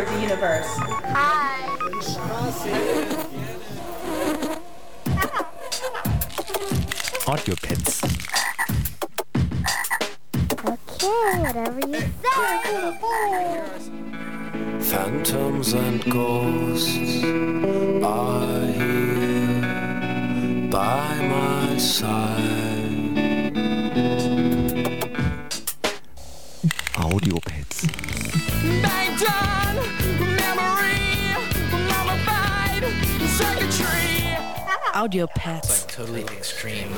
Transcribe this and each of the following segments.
of the universe. Audiopads. totally extreme.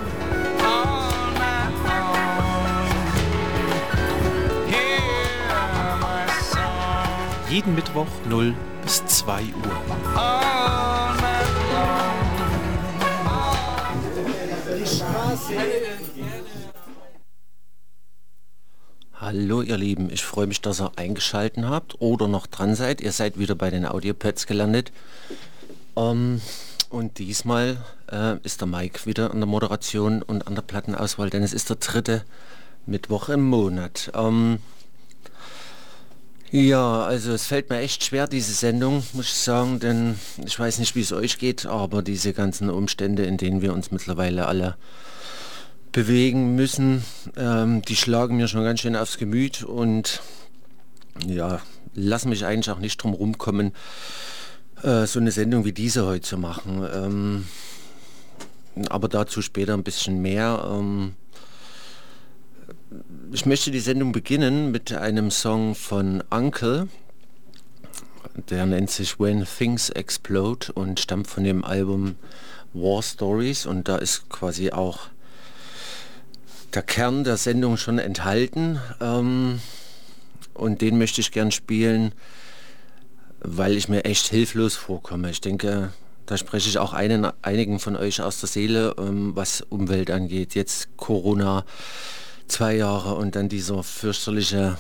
Jeden Mittwoch 0 bis 2 Uhr. Hallo ihr Lieben, ich freue mich, dass ihr eingeschalten habt oder noch dran seid. Ihr seid wieder bei den Audiopads gelandet. Ähm, und diesmal äh, ist der Mike wieder an der Moderation und an der Plattenauswahl, denn es ist der dritte Mittwoch im Monat. Ähm, ja, also es fällt mir echt schwer, diese Sendung, muss ich sagen, denn ich weiß nicht, wie es euch geht, aber diese ganzen Umstände, in denen wir uns mittlerweile alle bewegen müssen, ähm, die schlagen mir schon ganz schön aufs Gemüt und ja, lassen mich eigentlich auch nicht drum rumkommen, äh, so eine Sendung wie diese heute zu machen. Ähm, aber dazu später ein bisschen mehr. Ähm, ich möchte die Sendung beginnen mit einem Song von Uncle. Der nennt sich When Things Explode und stammt von dem Album War Stories und da ist quasi auch der Kern der Sendung schon enthalten ähm, und den möchte ich gern spielen, weil ich mir echt hilflos vorkomme. Ich denke, da spreche ich auch einen, einigen von euch aus der Seele, ähm, was Umwelt angeht. Jetzt Corona, zwei Jahre und dann dieser fürchterliche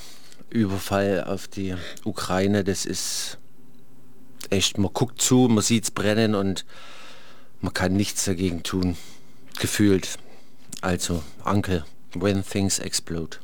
Überfall auf die Ukraine, das ist echt, man guckt zu, man sieht es brennen und man kann nichts dagegen tun, gefühlt. Also, Uncle, When Things Explode.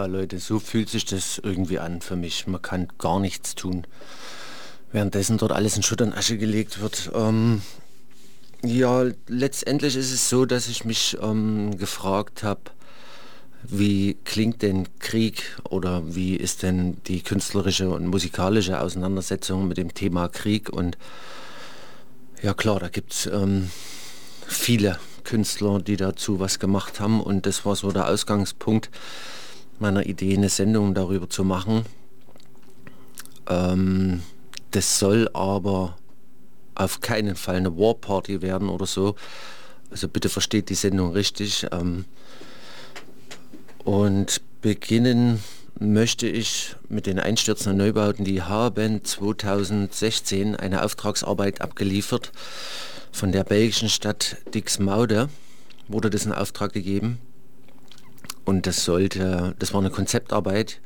Ja, Leute, so fühlt sich das irgendwie an für mich. Man kann gar nichts tun. Währenddessen dort alles in Schutt und Asche gelegt wird. Ähm, ja, letztendlich ist es so, dass ich mich ähm, gefragt habe, wie klingt denn Krieg oder wie ist denn die künstlerische und musikalische Auseinandersetzung mit dem Thema Krieg? Und ja klar, da gibt es ähm, viele Künstler, die dazu was gemacht haben und das war so der Ausgangspunkt meiner Idee, eine Sendung darüber zu machen. Ähm, das soll aber auf keinen Fall eine Warparty werden oder so. Also bitte versteht die Sendung richtig. Ähm, und beginnen möchte ich mit den einstürzenden Neubauten. Die haben 2016 eine Auftragsarbeit abgeliefert von der belgischen Stadt Dixmaude. Wurde das in Auftrag gegeben. Und das sollte, das war eine Konzeptarbeit,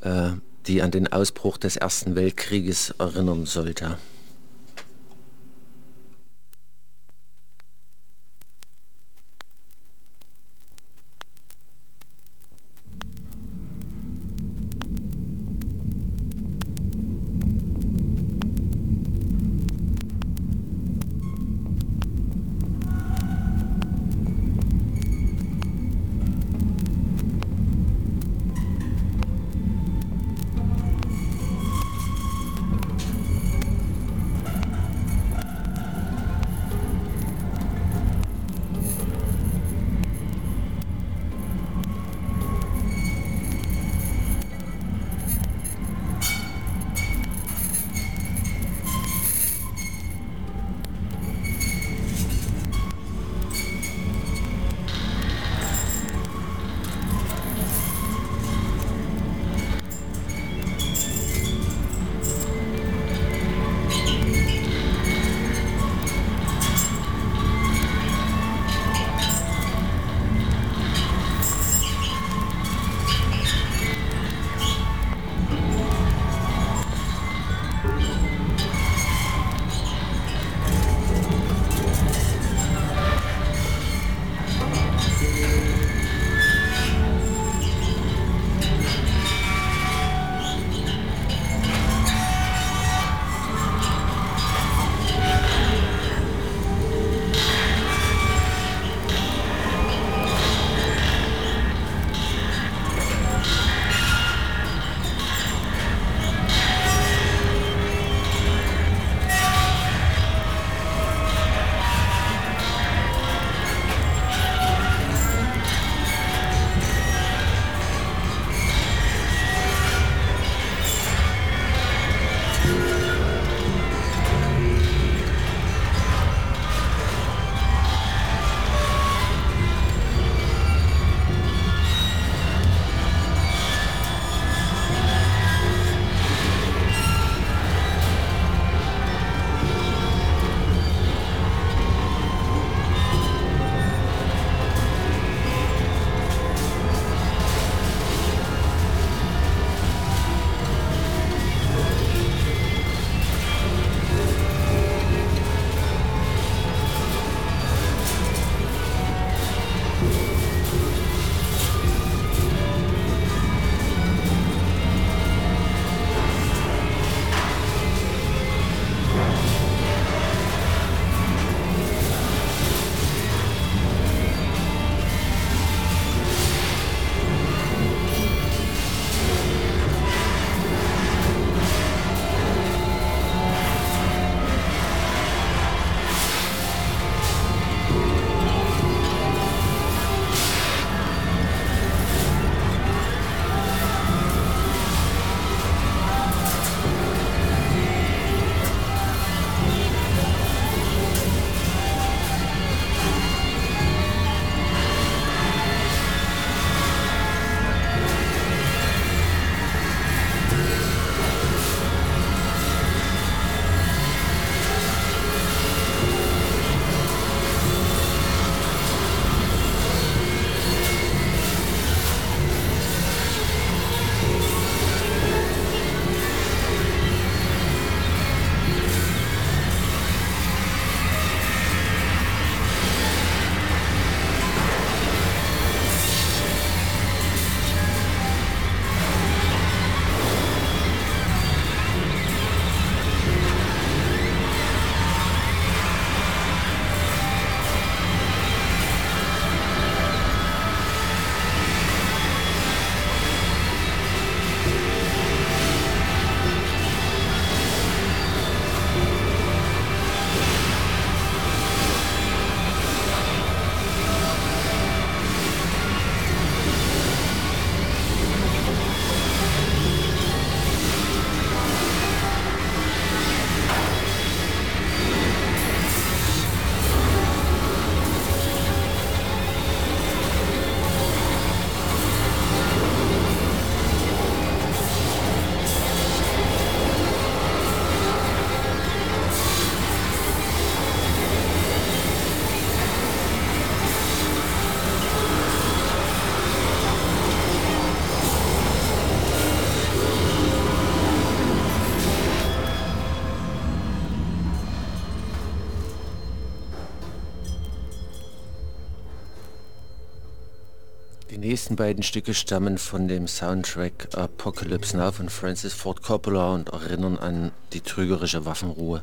äh, die an den Ausbruch des Ersten Weltkrieges erinnern sollte. Nächsten beiden Stücke stammen von dem Soundtrack Apocalypse Now von Francis Ford Coppola und erinnern an die trügerische Waffenruhe.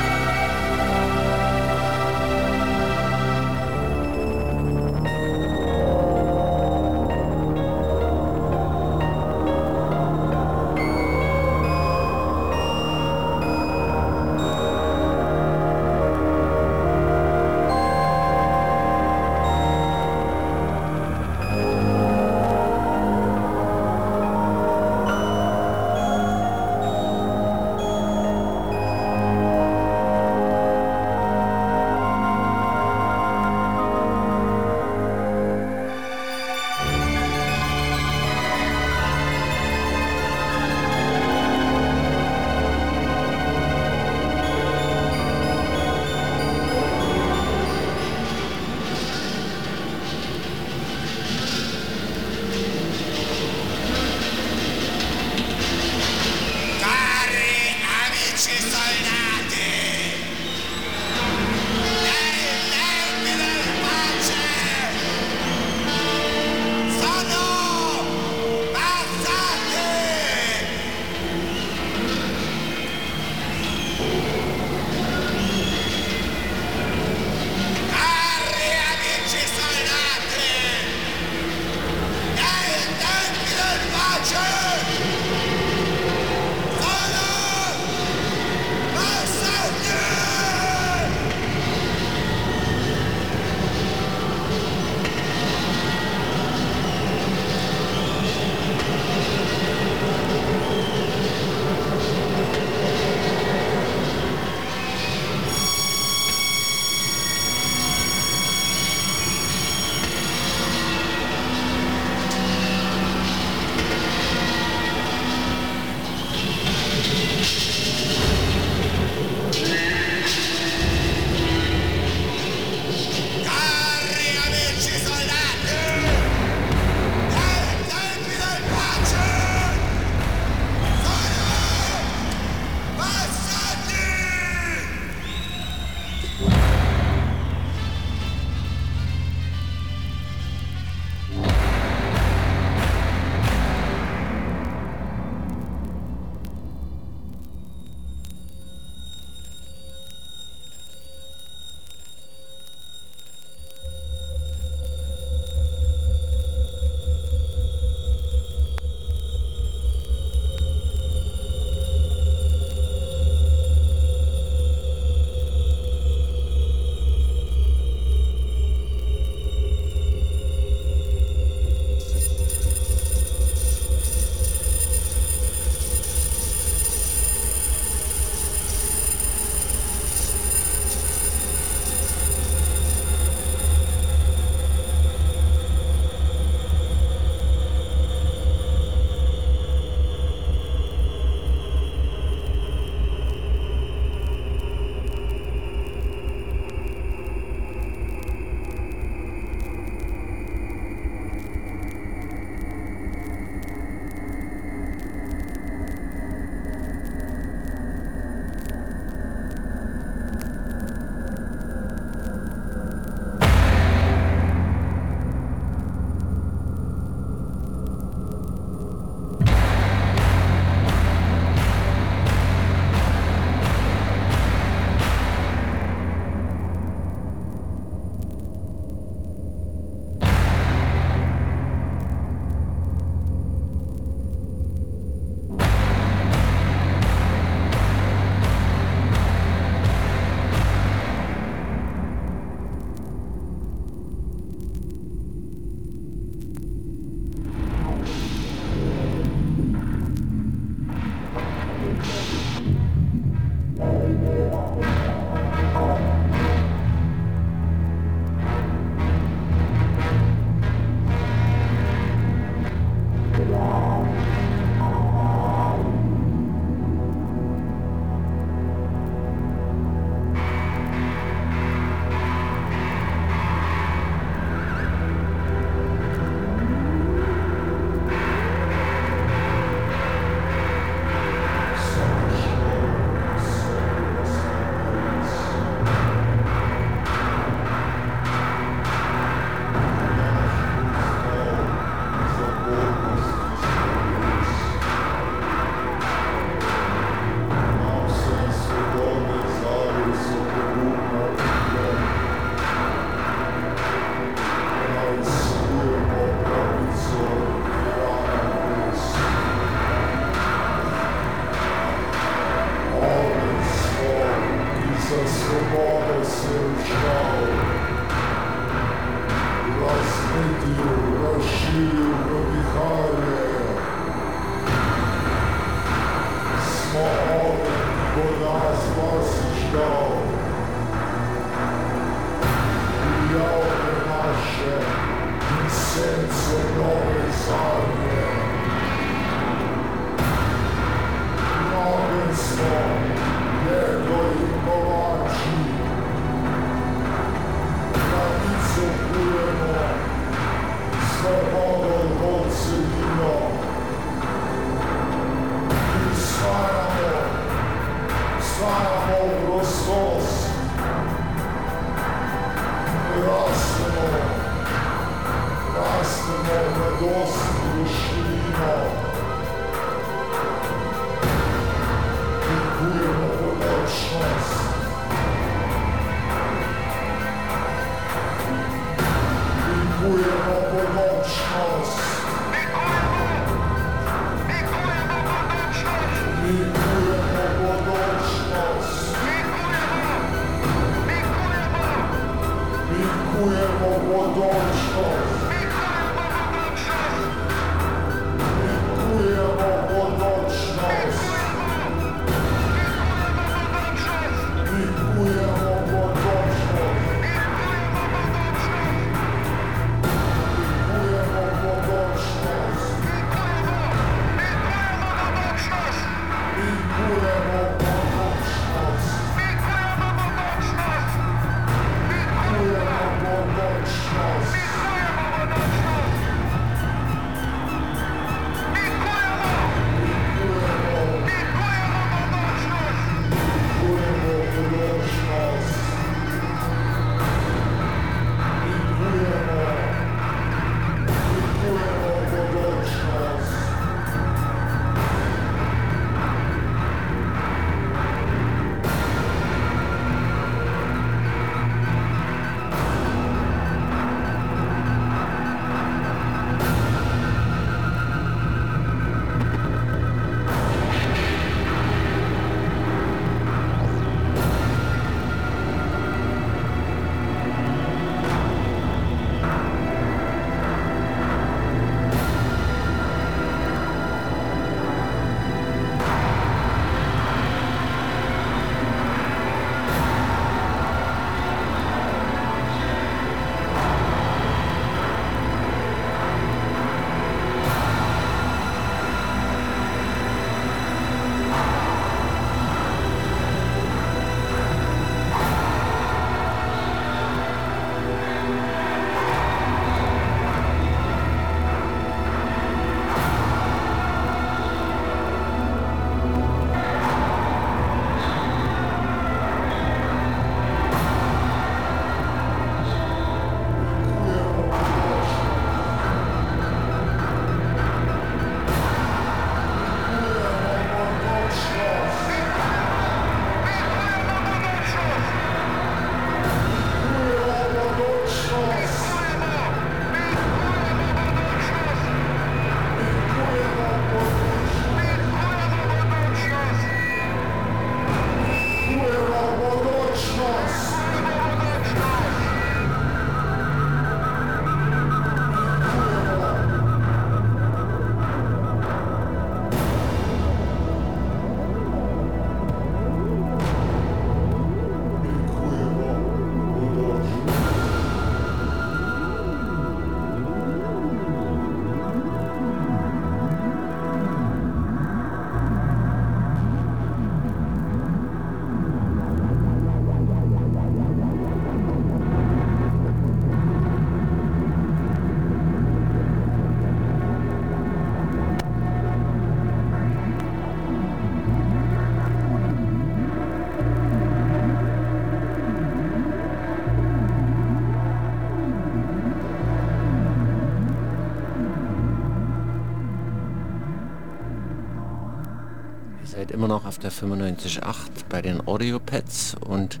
Immer noch auf der 95.8 bei den Audiopads und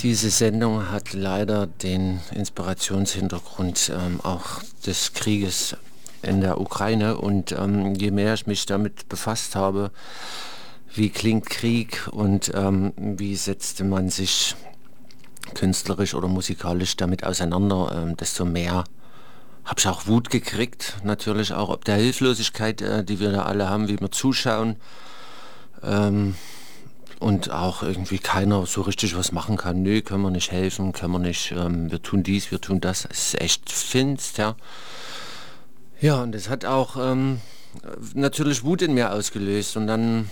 diese Sendung hat leider den Inspirationshintergrund ähm, auch des Krieges in der Ukraine und ähm, je mehr ich mich damit befasst habe, wie klingt Krieg und ähm, wie setzte man sich künstlerisch oder musikalisch damit auseinander, ähm, desto mehr habe ich auch Wut gekriegt, natürlich auch ob der Hilflosigkeit, äh, die wir da alle haben, wie wir zuschauen. Ähm, und auch irgendwie keiner so richtig was machen kann. Nö, können wir nicht helfen, können wir nicht, ähm, wir tun dies, wir tun das. Es ist echt finster. Ja, und es hat auch ähm, natürlich Wut in mir ausgelöst und dann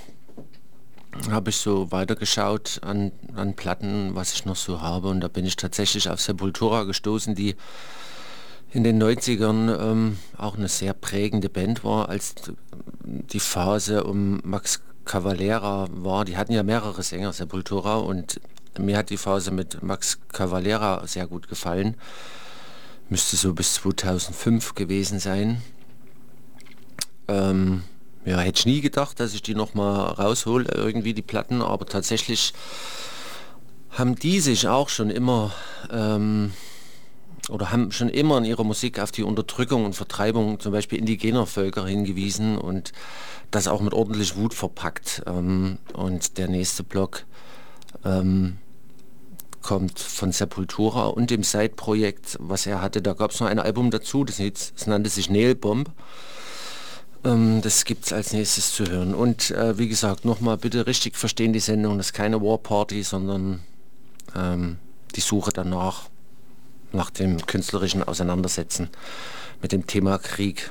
habe ich so weitergeschaut an, an Platten, was ich noch so habe und da bin ich tatsächlich auf Sepultura gestoßen, die in den 90ern ähm, auch eine sehr prägende Band war, als die Phase um Max Cavalera war. Die hatten ja mehrere Sänger, Sepultura, und mir hat die Phase mit Max Cavalera sehr gut gefallen. Müsste so bis 2005 gewesen sein. Ähm, ja, hätte ich nie gedacht, dass ich die noch mal raushole, irgendwie die Platten, aber tatsächlich haben die sich auch schon immer ähm, oder haben schon immer in ihrer Musik auf die Unterdrückung und Vertreibung zum Beispiel indigener Völker hingewiesen und das auch mit ordentlich Wut verpackt. Ähm, und der nächste Block ähm, kommt von Sepultura und dem Side-Projekt, was er hatte. Da gab es noch ein Album dazu, das, das nannte sich Nail Bomb. Ähm, das gibt es als nächstes zu hören. Und äh, wie gesagt, nochmal bitte richtig verstehen die Sendung. Das ist keine War Party, sondern ähm, die Suche danach, nach dem künstlerischen Auseinandersetzen mit dem Thema Krieg.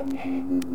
うん。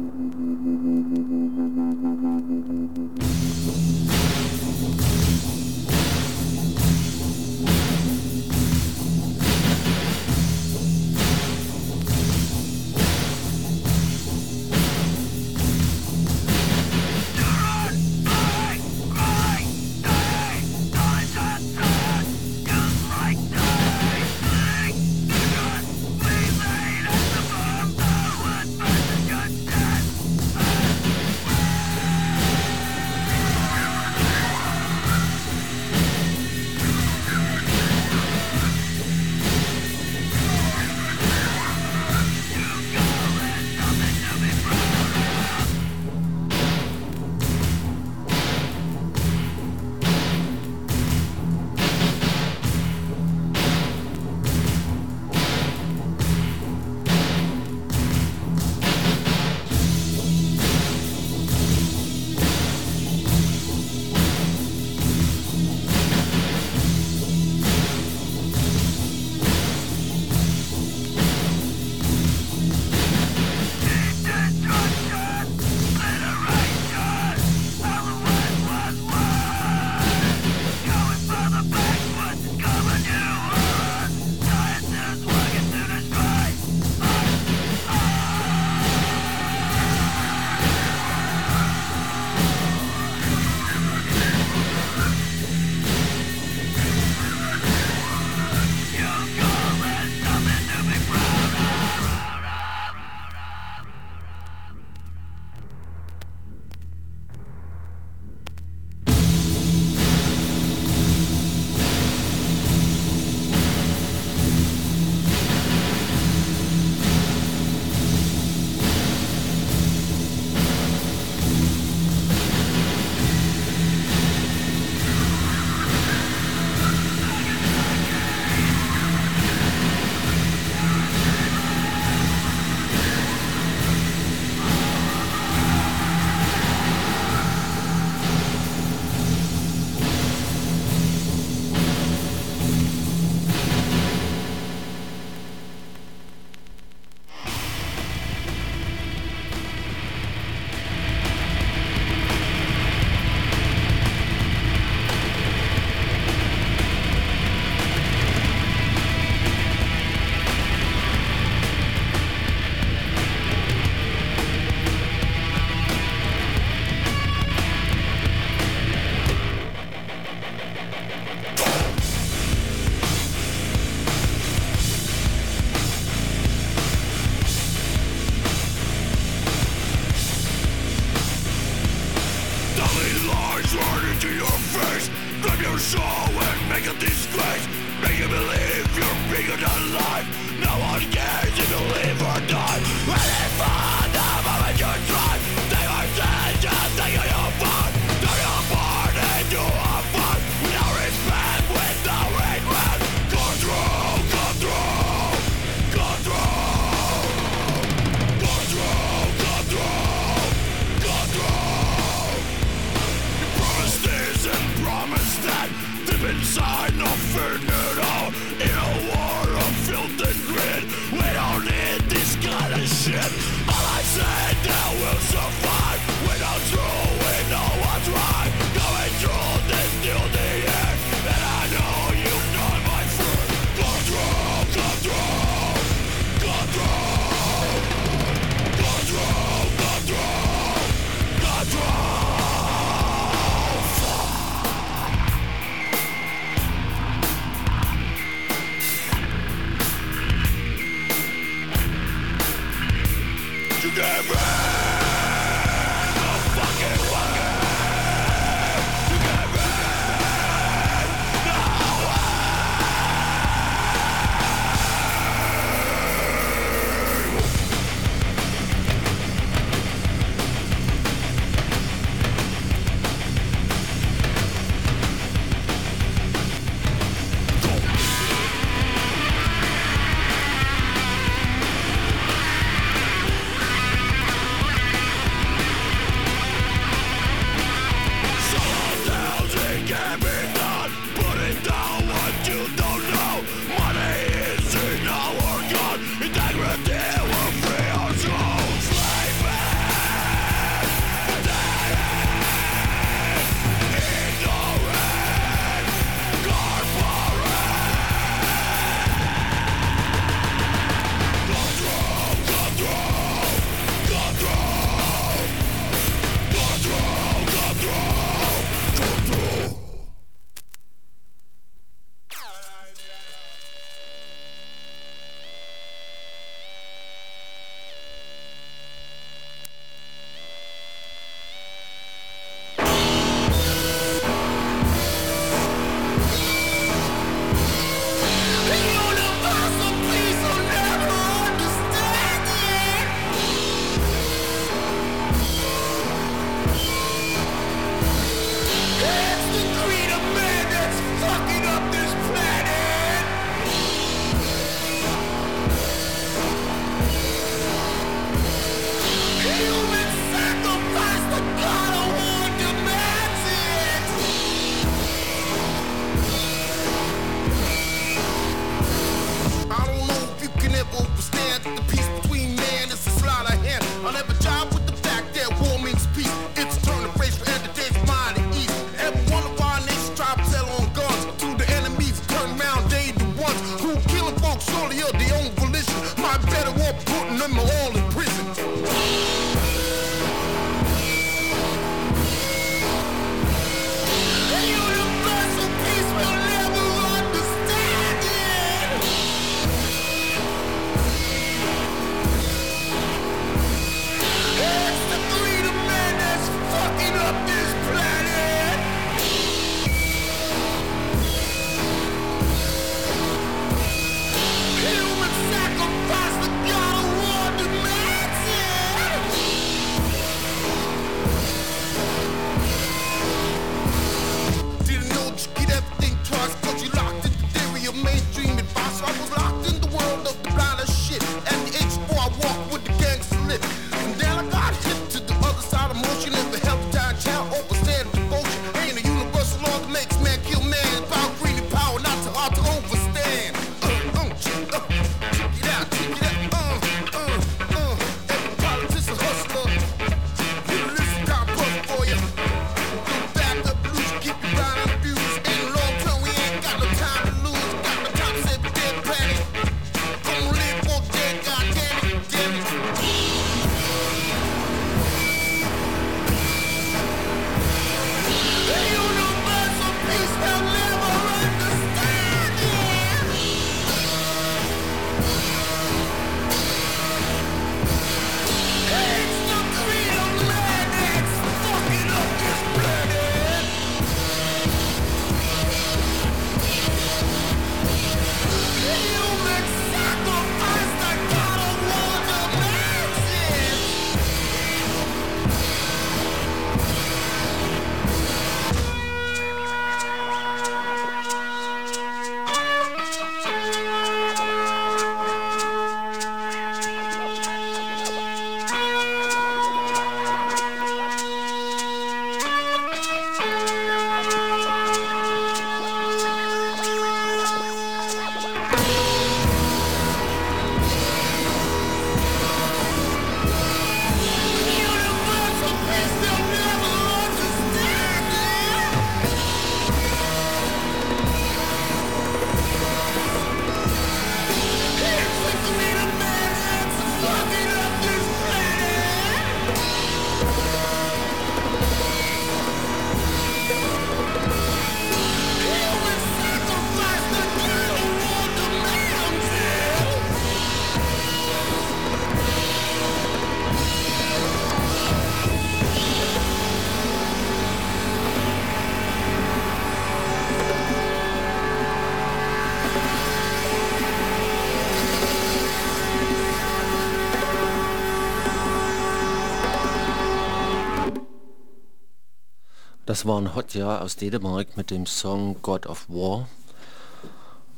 Das waren Hotja aus Dänemark mit dem Song God of War.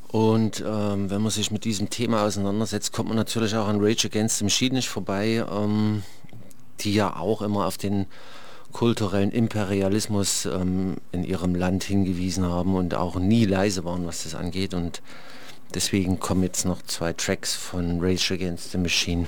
Und ähm, wenn man sich mit diesem Thema auseinandersetzt, kommt man natürlich auch an Rage Against the Machine nicht vorbei, ähm, die ja auch immer auf den kulturellen Imperialismus ähm, in ihrem Land hingewiesen haben und auch nie leise waren, was das angeht. Und deswegen kommen jetzt noch zwei Tracks von Rage Against the Machine.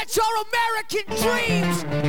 let your American dreams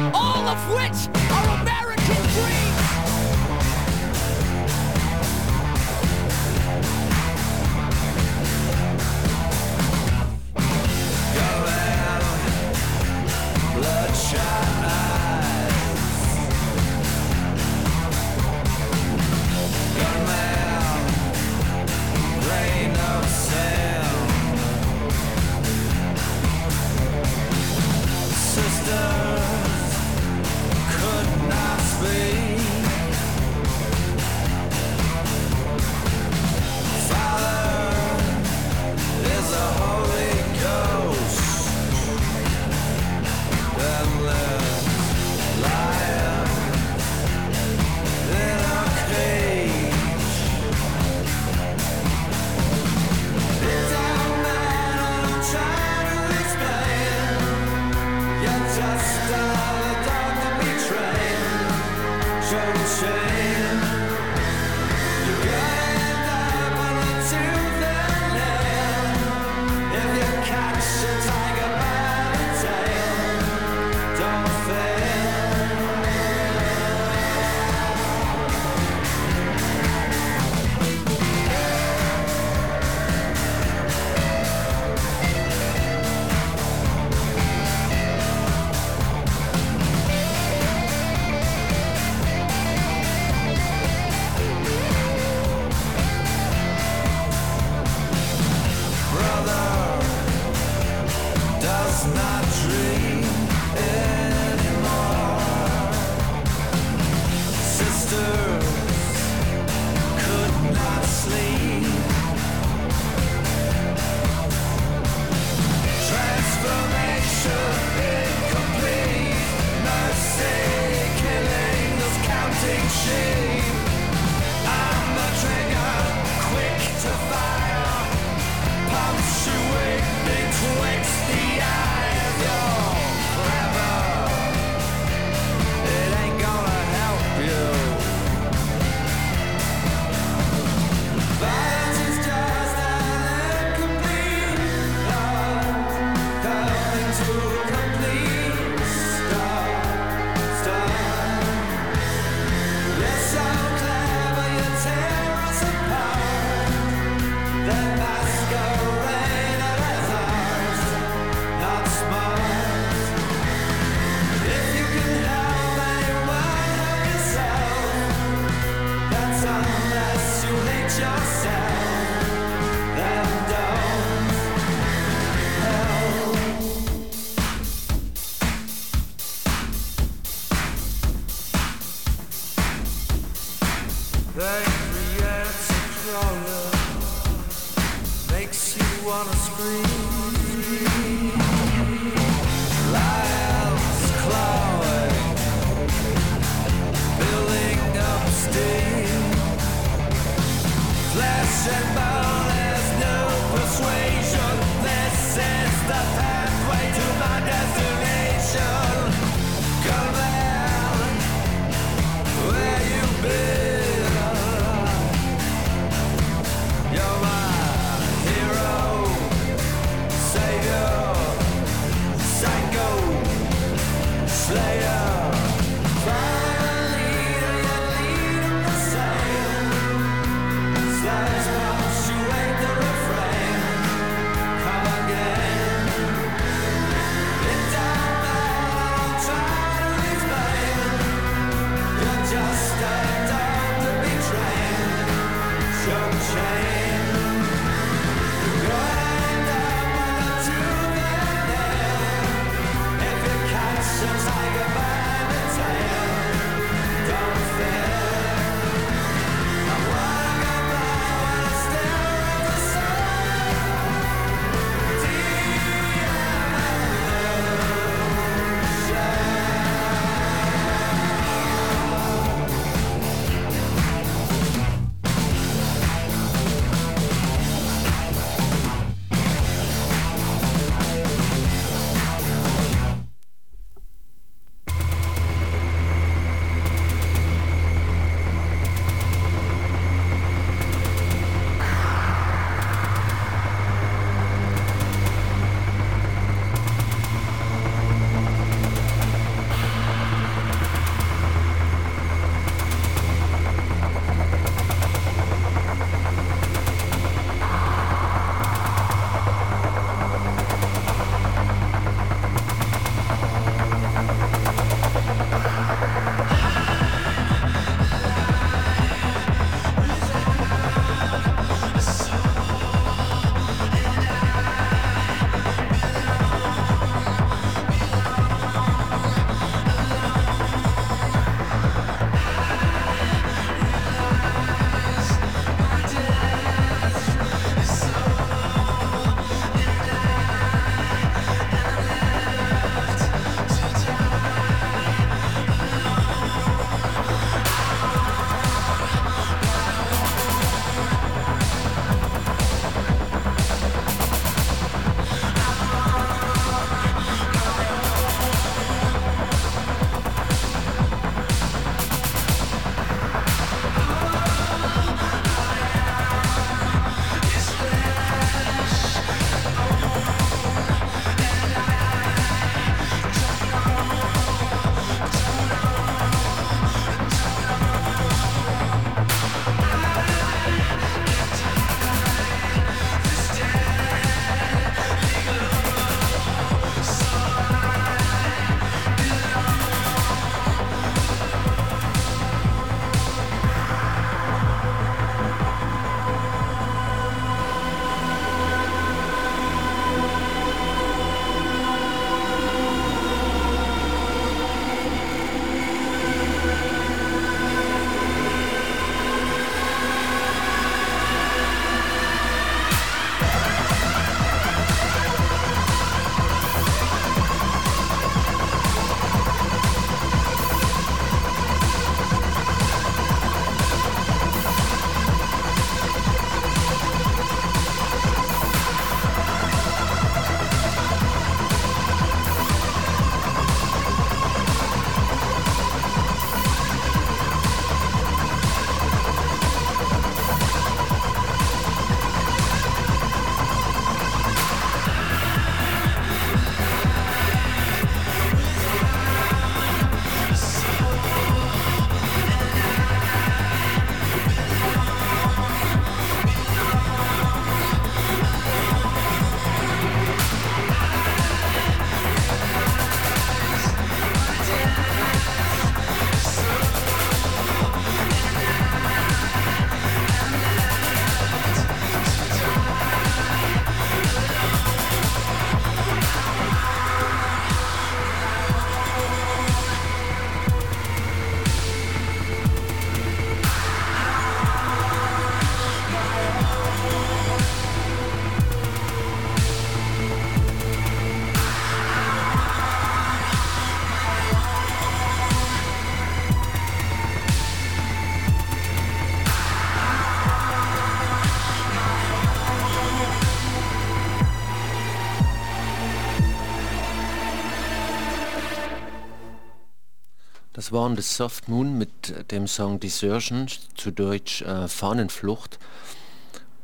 Waren das Soft Moon mit dem Song Desertion, zu Deutsch äh, Fahnenflucht.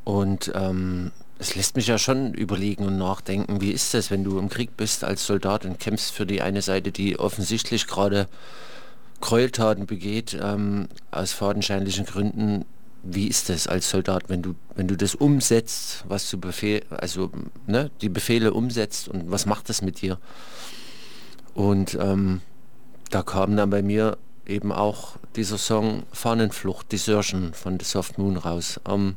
Und ähm, es lässt mich ja schon überlegen und nachdenken, wie ist das, wenn du im Krieg bist als Soldat und kämpfst für die eine Seite, die offensichtlich gerade Gräueltaten begeht, ähm, aus fadenscheinlichen Gründen. Wie ist das als Soldat, wenn du, wenn du das umsetzt, was du befehl, also ne, die Befehle umsetzt und was macht das mit dir? Und ähm, da kam dann bei mir eben auch dieser Song Fahnenflucht, Desertion von The Soft Moon raus. Ähm,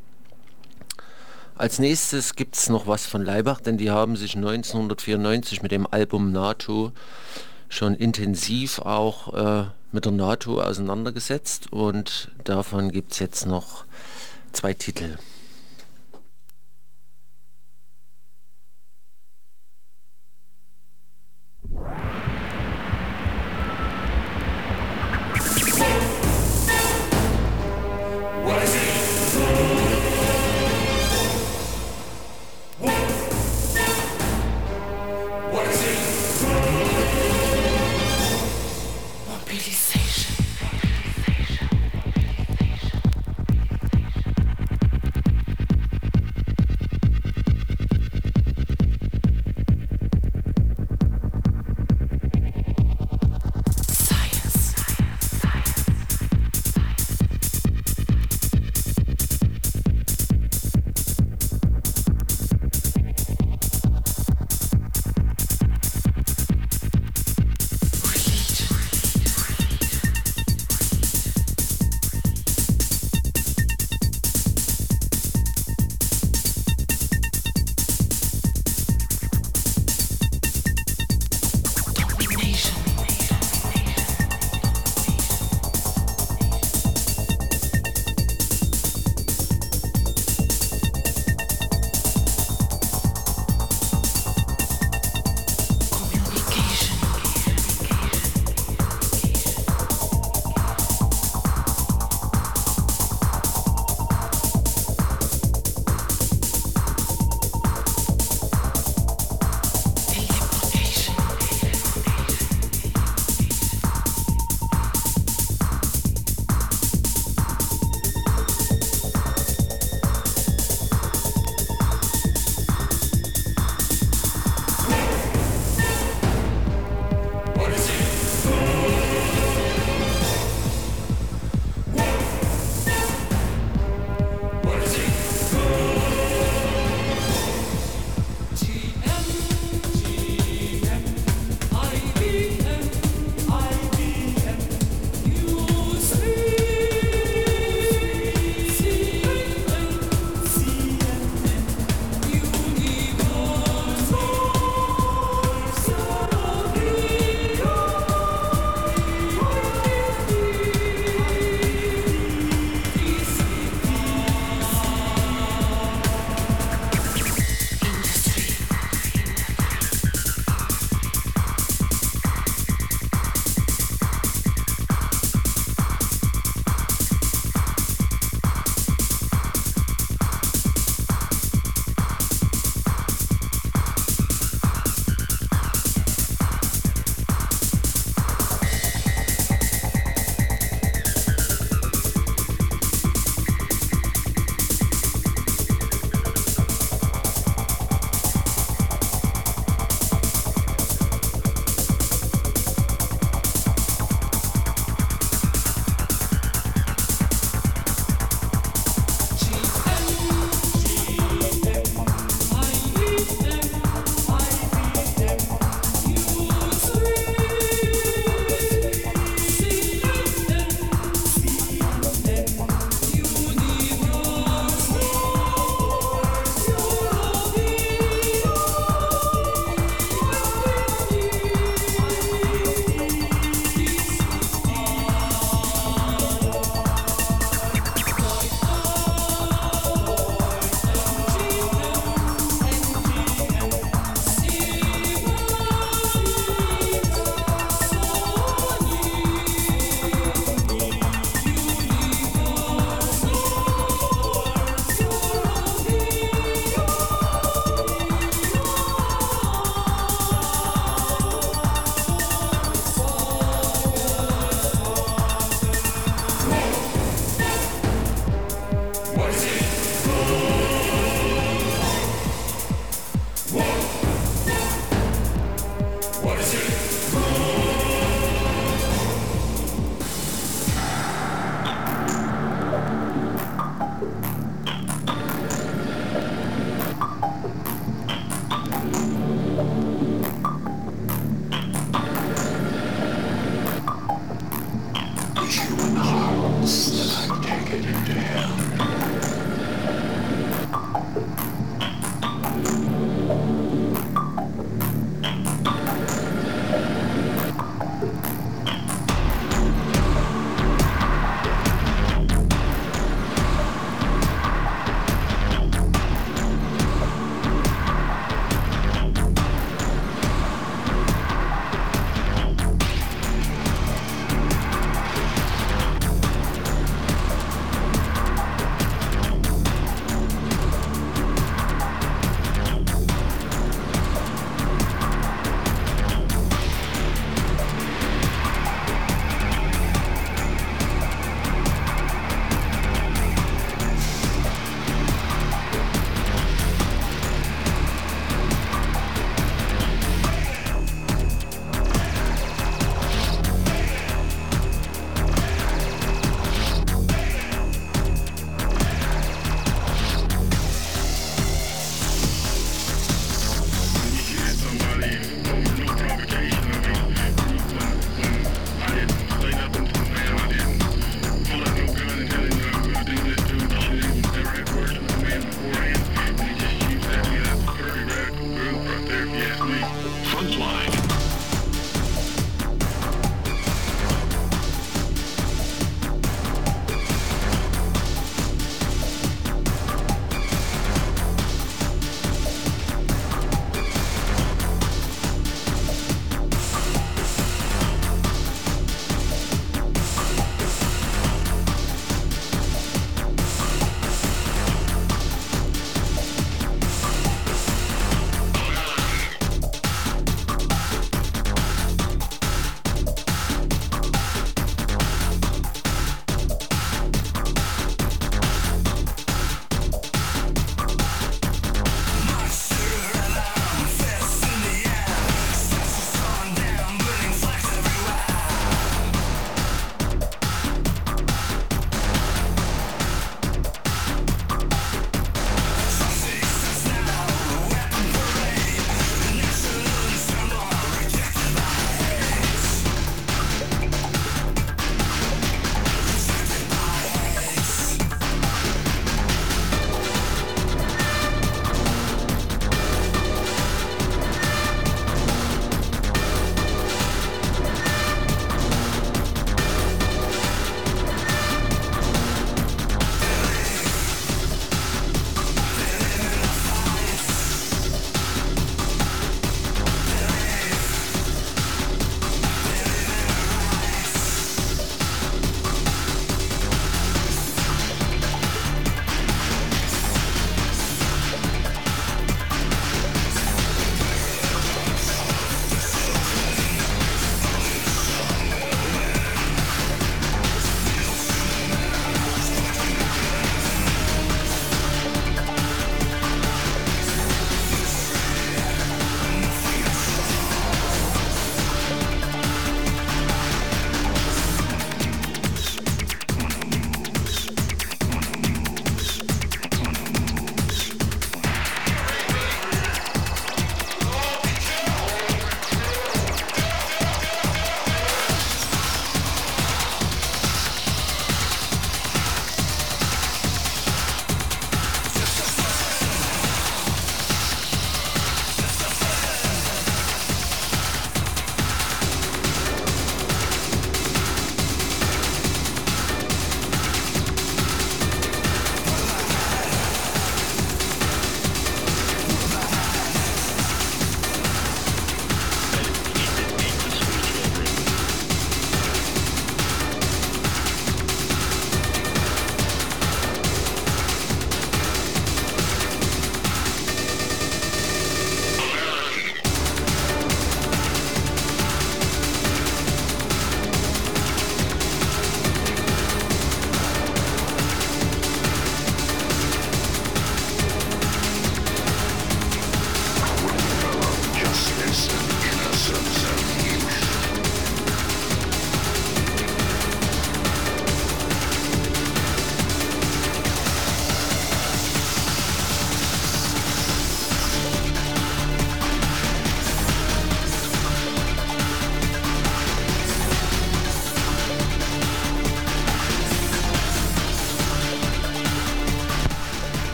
als nächstes gibt es noch was von Leibach, denn die haben sich 1994 mit dem Album NATO schon intensiv auch äh, mit der NATO auseinandergesetzt und davon gibt es jetzt noch zwei Titel. What is it?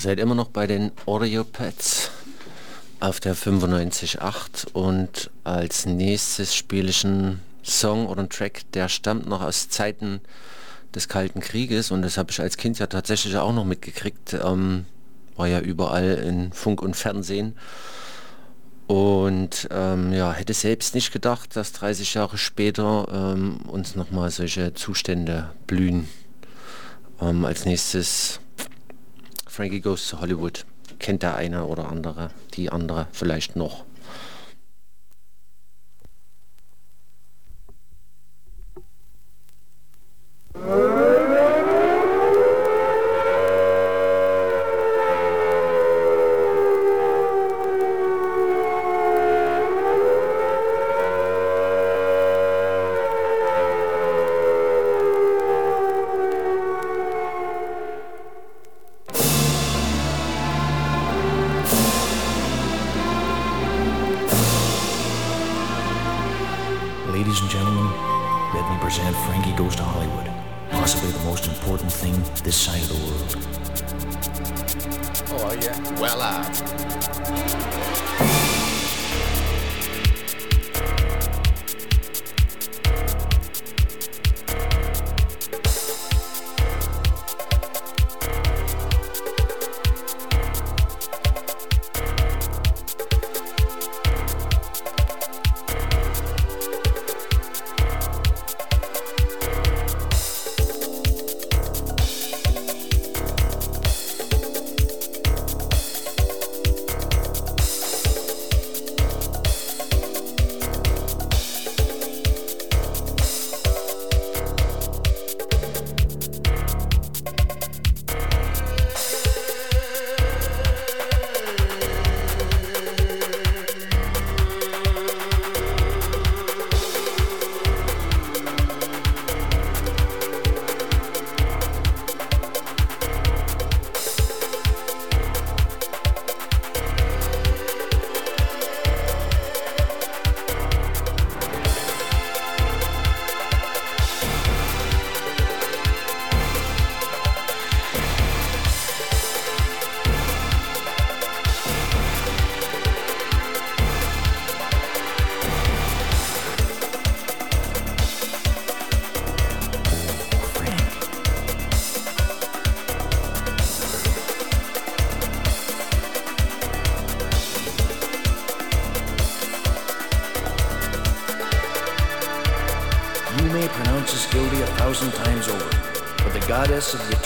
Seid immer noch bei den Audio-Pads auf der 95.8 und als nächstes spiele ich einen Song oder einen Track, der stammt noch aus Zeiten des Kalten Krieges und das habe ich als Kind ja tatsächlich auch noch mitgekriegt. Ähm, war ja überall in Funk und Fernsehen. Und ähm, ja, hätte selbst nicht gedacht, dass 30 Jahre später ähm, uns nochmal solche Zustände blühen. Ähm, als nächstes Frankie Goes to Hollywood. Kennt der eine oder andere, die andere vielleicht noch.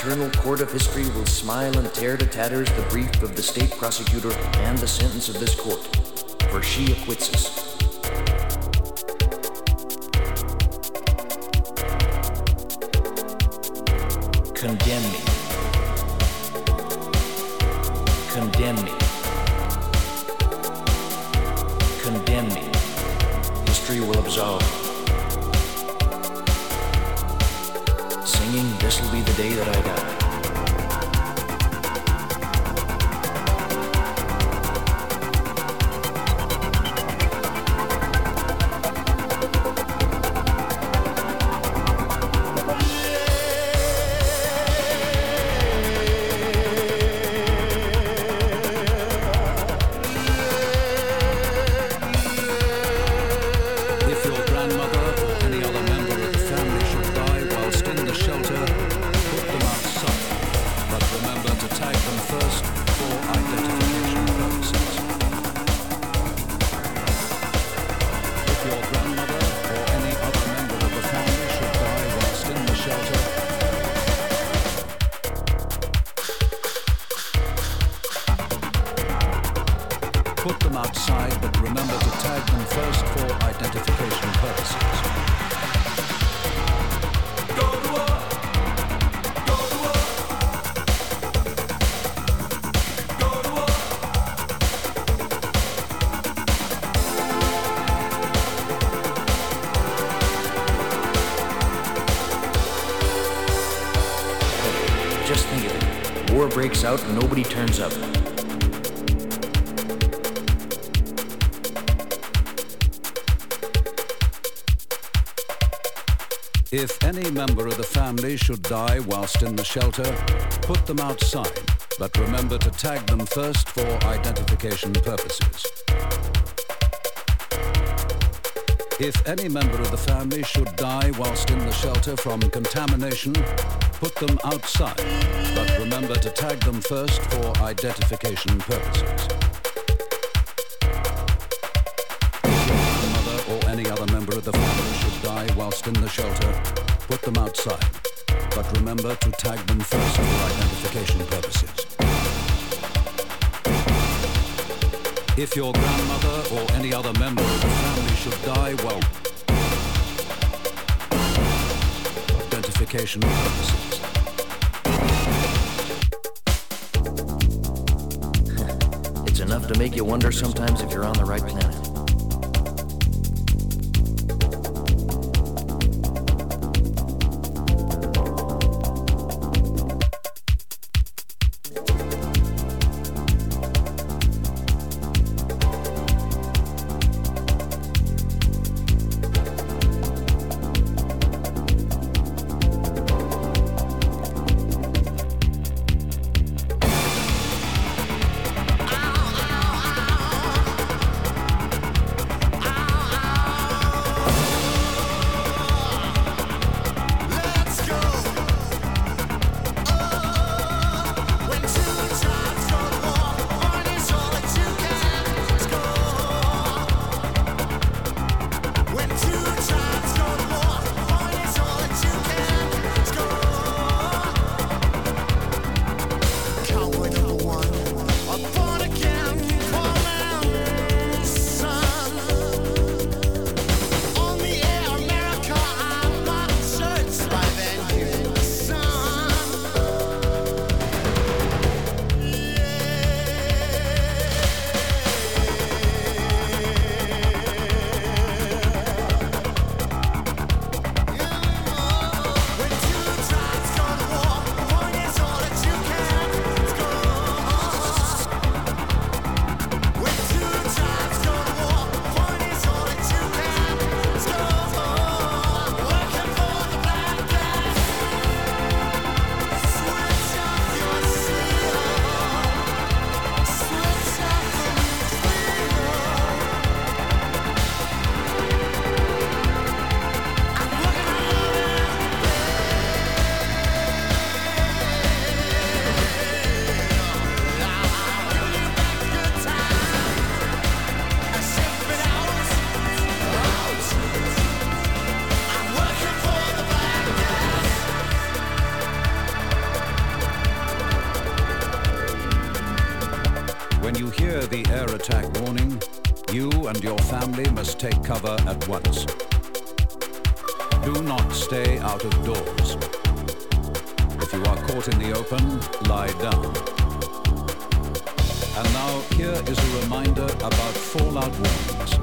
Eternal court of history will smile and tear to tatters the brief of the state prosecutor and the sentence of this court, for she acquits us. In the shelter, put them outside, but remember to tag them first for identification purposes. If any member of the family should die whilst in the shelter from contamination, put them outside, but remember to tag them first for identification purposes. Your grandmother or any other member of the family should die whilst in the shelter, put them outside, but remember to tag them first for identification purposes. If your grandmother or any other member of the family should die, well, identification purposes. It's enough to make you wonder sometimes if you're on the right planet. Must take cover at once. Do not stay out of doors. If you are caught in the open, lie down. And now here is a reminder about fallout warnings.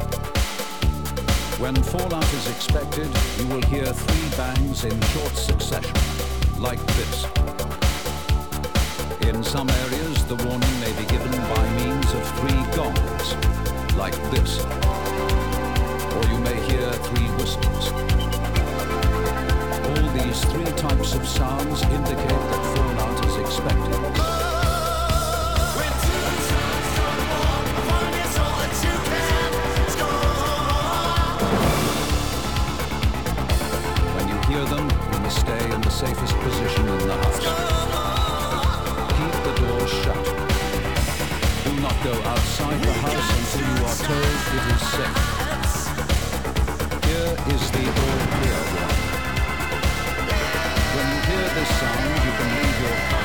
When fallout is expected, you will hear three bangs in short succession, like this. In some areas, the warning may be given by means of three gongs, like this. May hear three whistles. All these three types of sounds indicate that fallout is expected. When you hear them, you must stay in the safest position in the house. Keep the doors shut. Do not go outside the house until you are told it is safe. This song, you can leave your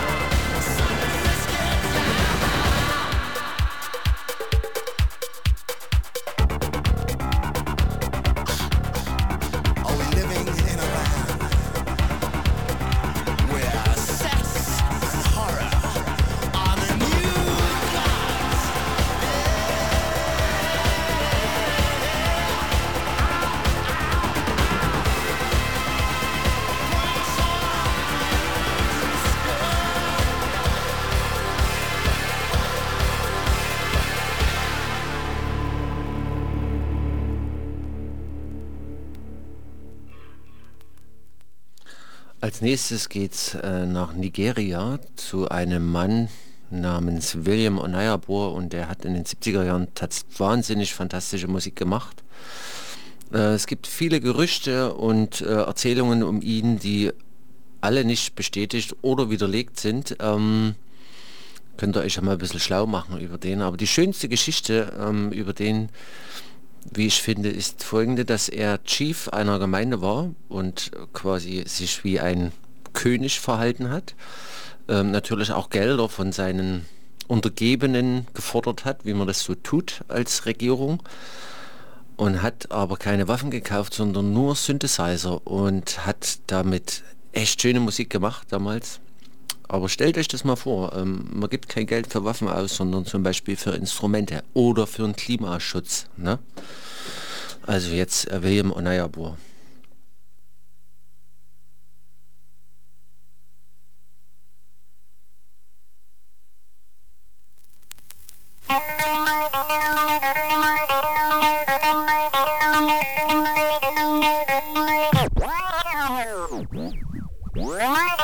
Als nächstes geht's äh, nach Nigeria zu einem Mann, namens William Onayabor und der hat in den 70er Jahren wahnsinnig fantastische Musik gemacht. Äh, es gibt viele Gerüchte und äh, Erzählungen um ihn, die alle nicht bestätigt oder widerlegt sind. Ähm, könnt ihr euch ja mal ein bisschen schlau machen über den. Aber die schönste Geschichte ähm, über den, wie ich finde, ist folgende, dass er Chief einer Gemeinde war und quasi sich wie ein König verhalten hat. Ähm, natürlich auch Gelder von seinen Untergebenen gefordert hat, wie man das so tut als Regierung. Und hat aber keine Waffen gekauft, sondern nur Synthesizer und hat damit echt schöne Musik gemacht damals. Aber stellt euch das mal vor, ähm, man gibt kein Geld für Waffen aus, sondern zum Beispiel für Instrumente oder für den Klimaschutz. Ne? Also jetzt äh, William Onayabor. Why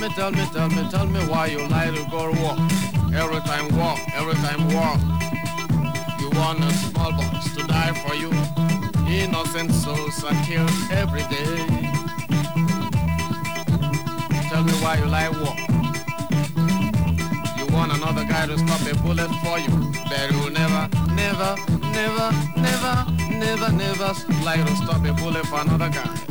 me, tell me, tell me, tell me, tell me why you like to go war. Every time war, every time war. You want a small boys to die for you. Innocent souls are killed every day. Tell me why you like war. You want another guy to stop a bullet for you. But you'll never, never, never, never, never, never like to stop a bullet for another guy.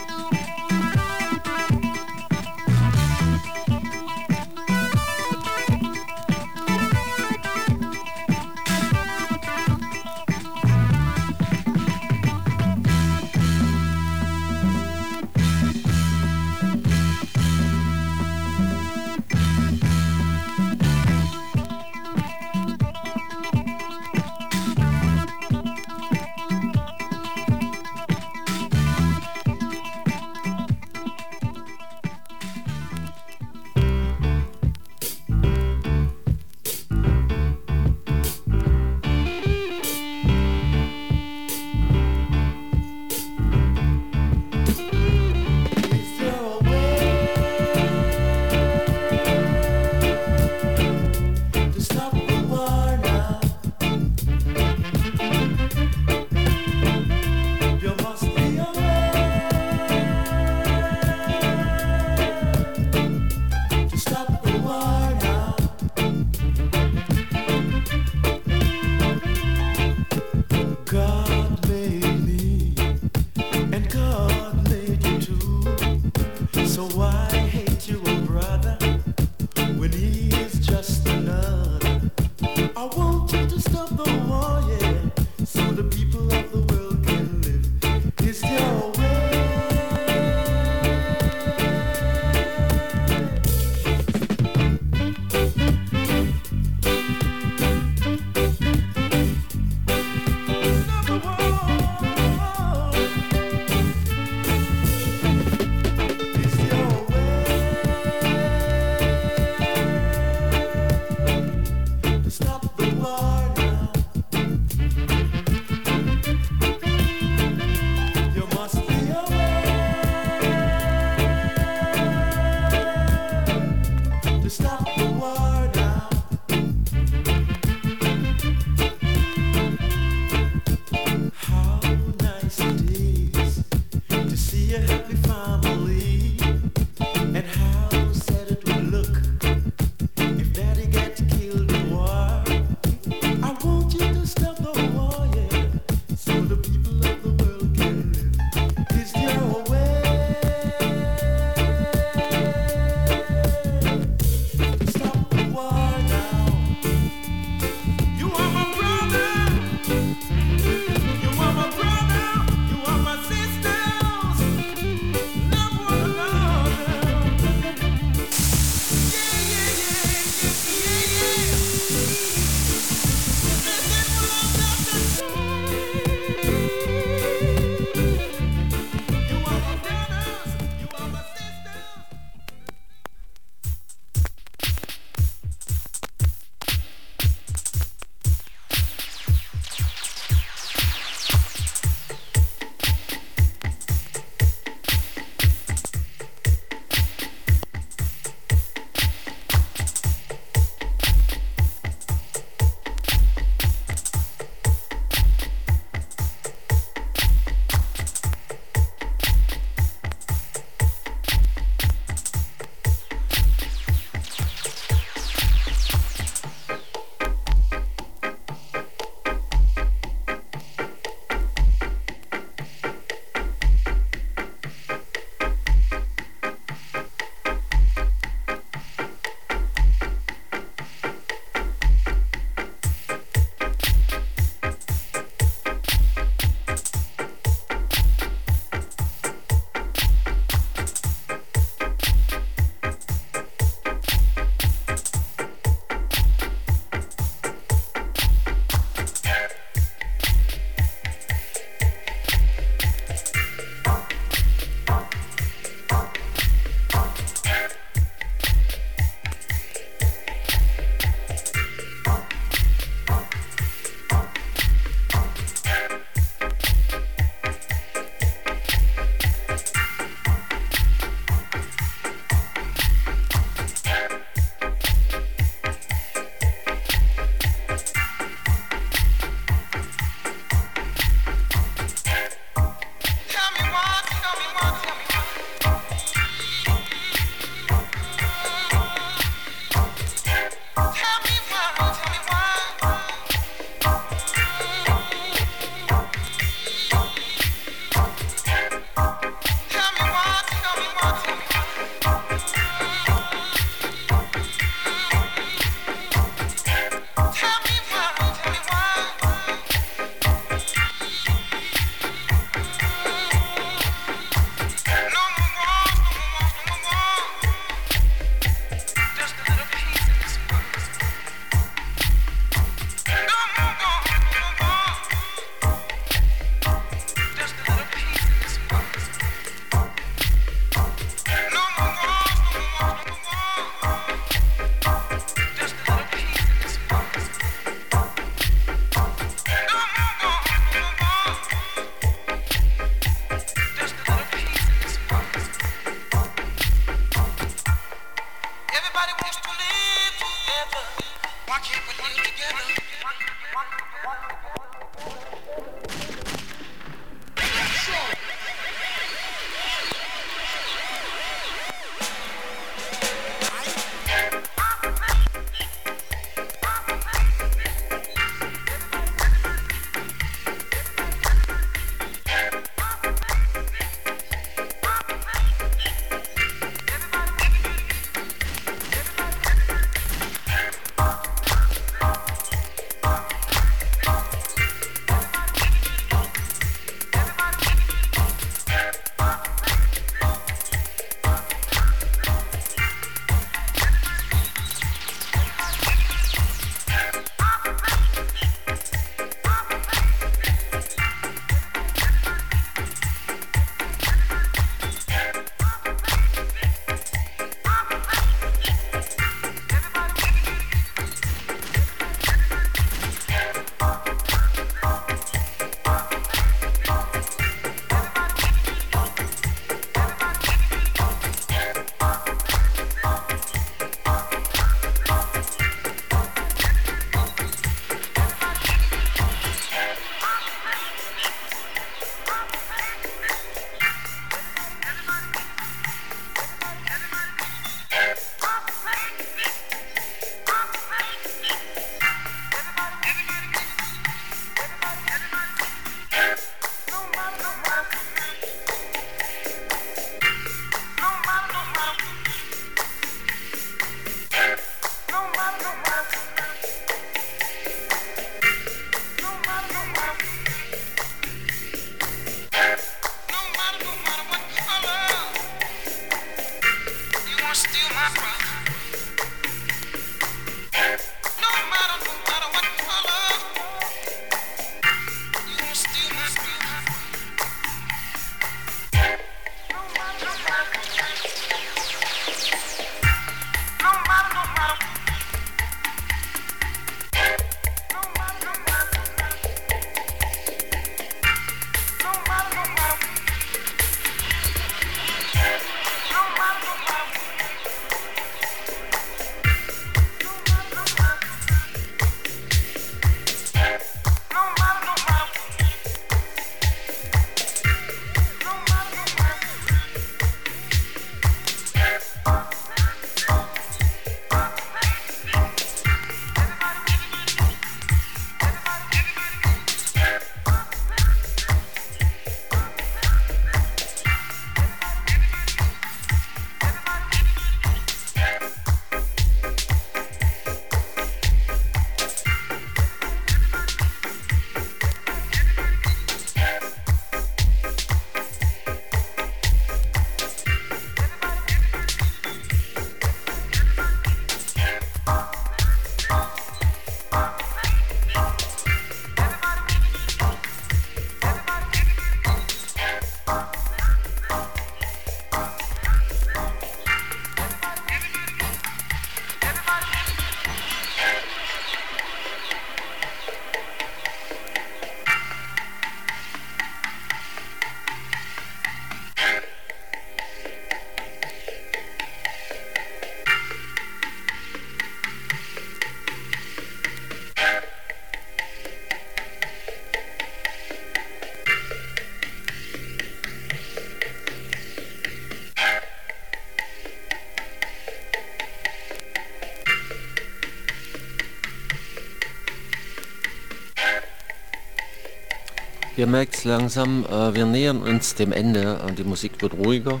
Ihr merkt es langsam, äh, wir nähern uns dem Ende und die Musik wird ruhiger.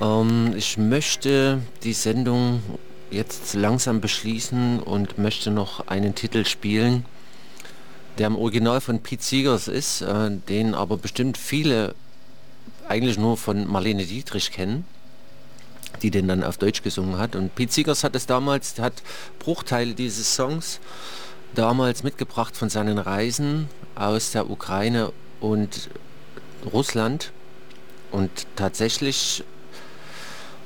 Ähm, ich möchte die Sendung jetzt langsam beschließen und möchte noch einen Titel spielen, der im Original von Pete Seegers ist, äh, den aber bestimmt viele eigentlich nur von Marlene Dietrich kennen, die den dann auf Deutsch gesungen hat. Und Pete Seegers hat es damals, hat Bruchteile dieses Songs damals mitgebracht von seinen Reisen aus der Ukraine und Russland. Und tatsächlich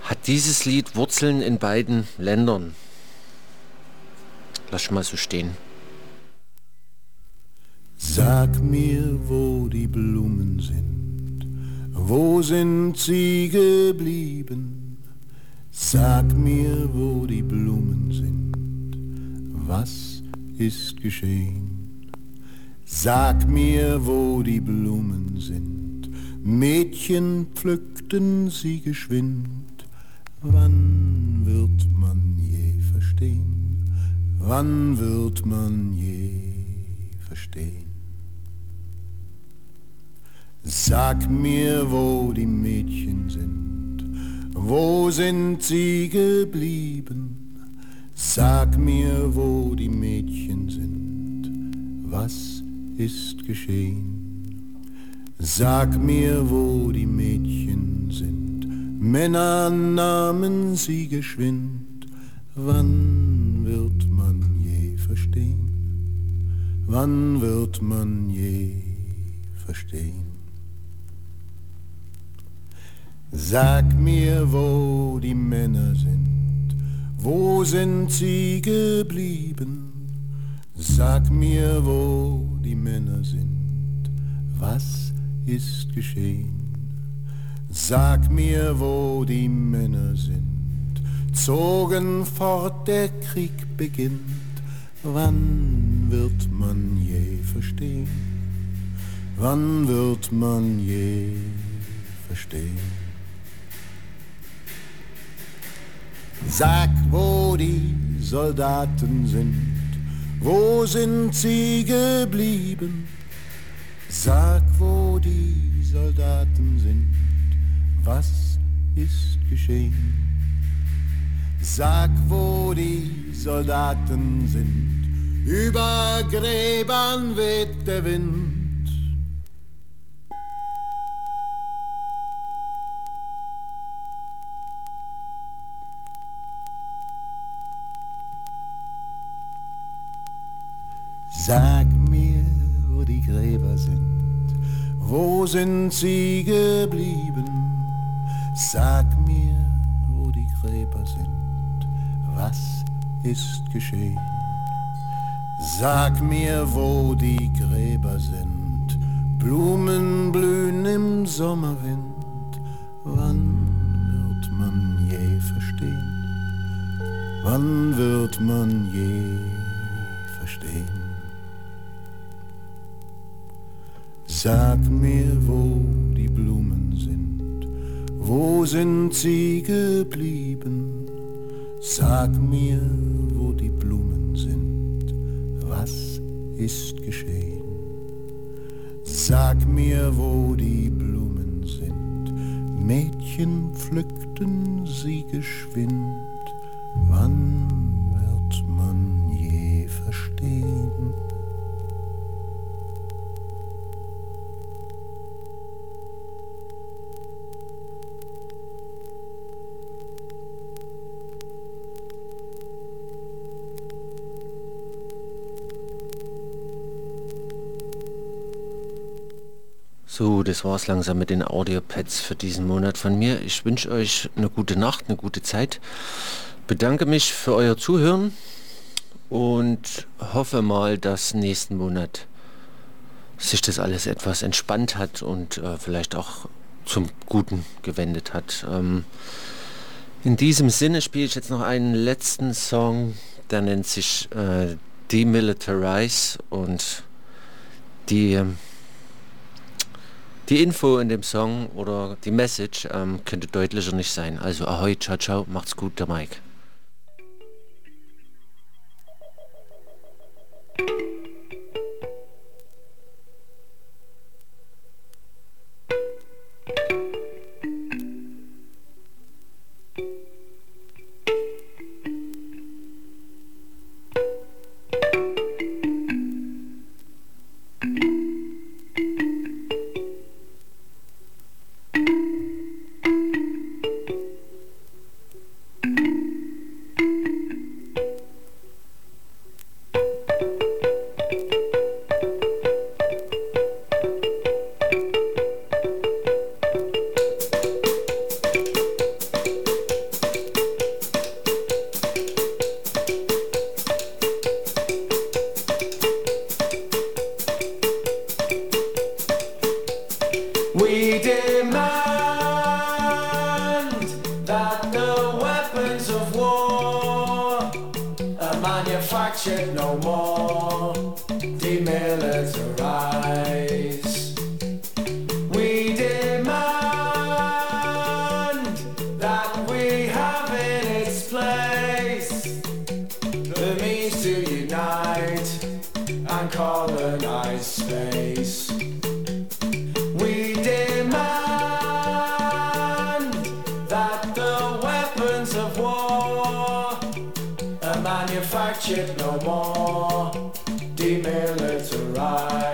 hat dieses Lied Wurzeln in beiden Ländern. Lass mal so stehen. Sag mir, wo die Blumen sind, wo sind sie geblieben? Sag mir, wo die Blumen sind, was ist geschehen? Sag mir, wo die Blumen sind, Mädchen pflückten sie geschwind. Wann wird man je verstehen? Wann wird man je verstehen? Sag mir, wo die Mädchen sind, wo sind sie geblieben? Sag mir, wo die Mädchen sind, was ist geschehen? Sag mir, wo die Mädchen sind, Männer nahmen sie geschwind. Wann wird man je verstehen? Wann wird man je verstehen? Sag mir, wo die Männer sind, wo sind sie geblieben? Sag mir, wo die Männer sind, was ist geschehen? Sag mir, wo die Männer sind, zogen fort, der Krieg beginnt. Wann wird man je verstehen? Wann wird man je verstehen? Sag, wo die Soldaten sind, wo sind sie geblieben? Sag, wo die Soldaten sind, was ist geschehen? Sag, wo die Soldaten sind, über Gräbern weht der Wind. Sind sie geblieben? Sag mir, wo die Gräber sind, was ist geschehen? Sag mir, wo die Gräber sind, Blumen blühen im Sommerwind. Wann wird man je verstehen? Wann wird man je Sag mir, wo die Blumen sind, wo sind sie geblieben? Sag mir, wo die Blumen sind, was ist geschehen? Sag mir, wo die Blumen sind, Mädchen pflückten sie geschwind. Das war's langsam mit den Audiopads für diesen Monat von mir. Ich wünsche euch eine gute Nacht, eine gute Zeit. Bedanke mich für euer Zuhören und hoffe mal, dass nächsten Monat sich das alles etwas entspannt hat und äh, vielleicht auch zum Guten gewendet hat. Ähm, in diesem Sinne spiele ich jetzt noch einen letzten Song, der nennt sich äh, Demilitarize und die die Info in dem Song oder die Message ähm, könnte deutlicher nicht sein. Also ahoi, ciao, ciao, macht's gut, der Mike. More. Demilitarize.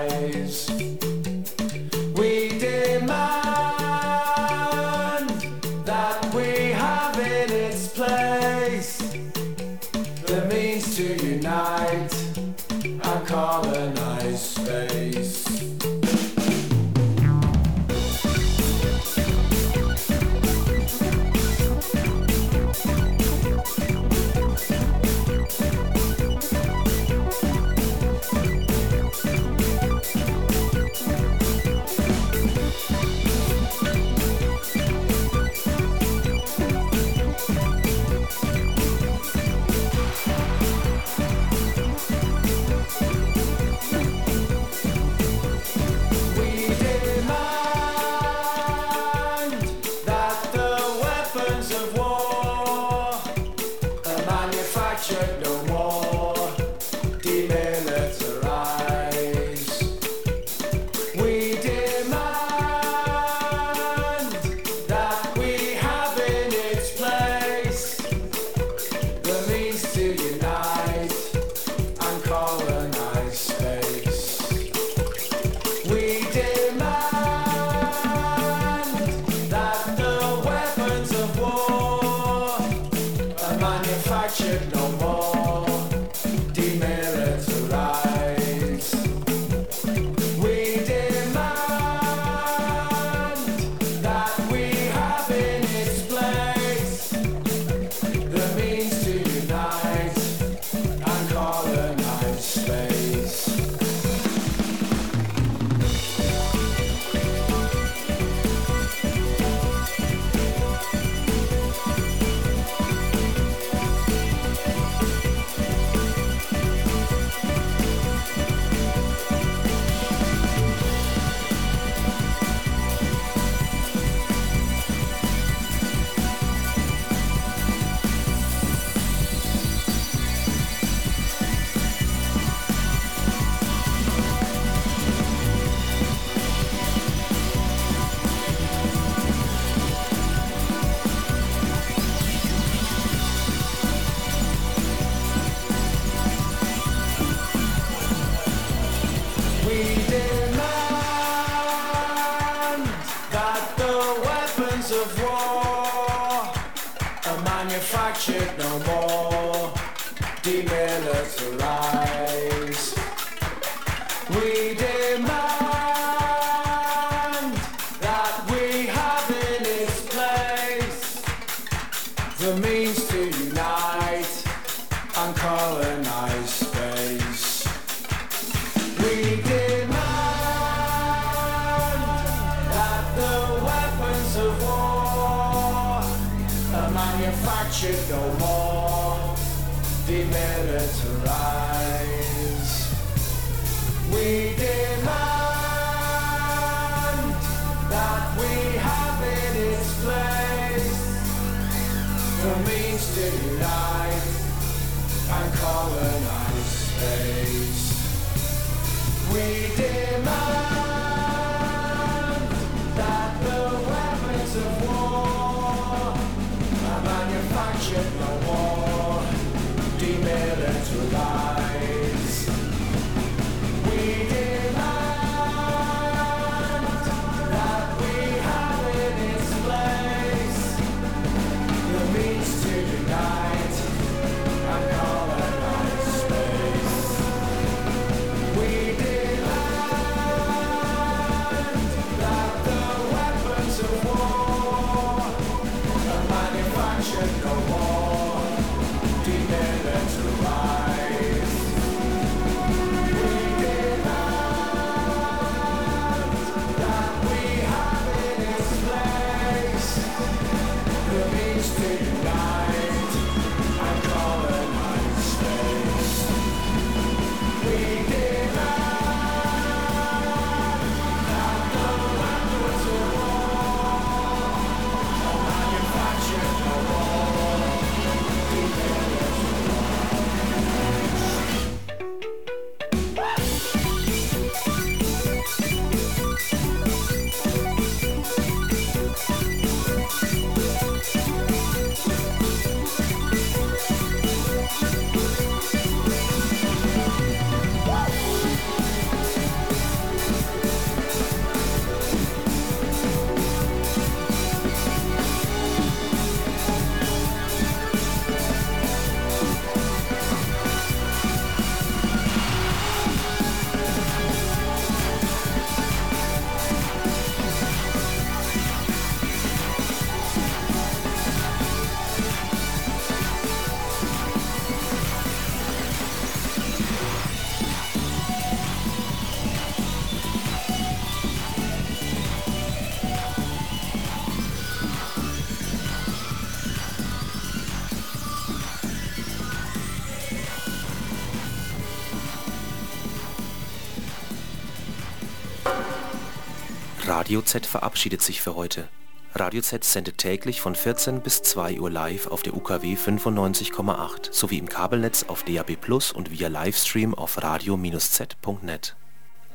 Radio Z verabschiedet sich für heute. Radio Z sendet täglich von 14 bis 2 Uhr live auf der UKW 95,8 sowie im Kabelnetz auf DAB+ Plus und via Livestream auf radio-z.net.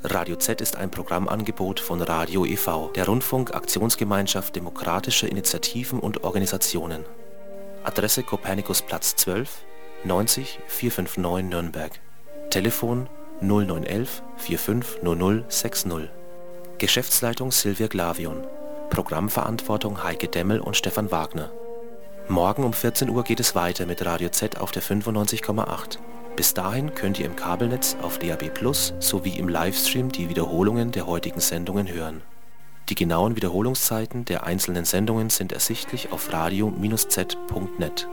Radio Z ist ein Programmangebot von Radio e.V., der Rundfunk-Aktionsgemeinschaft demokratischer Initiativen und Organisationen. Adresse Kopernikusplatz 12, 90 459 Nürnberg. Telefon 0911 450060. Geschäftsleitung Silvia Glavion. Programmverantwortung Heike Demmel und Stefan Wagner. Morgen um 14 Uhr geht es weiter mit Radio Z auf der 95,8. Bis dahin könnt ihr im Kabelnetz auf DAB Plus sowie im Livestream die Wiederholungen der heutigen Sendungen hören. Die genauen Wiederholungszeiten der einzelnen Sendungen sind ersichtlich auf radio-z.net.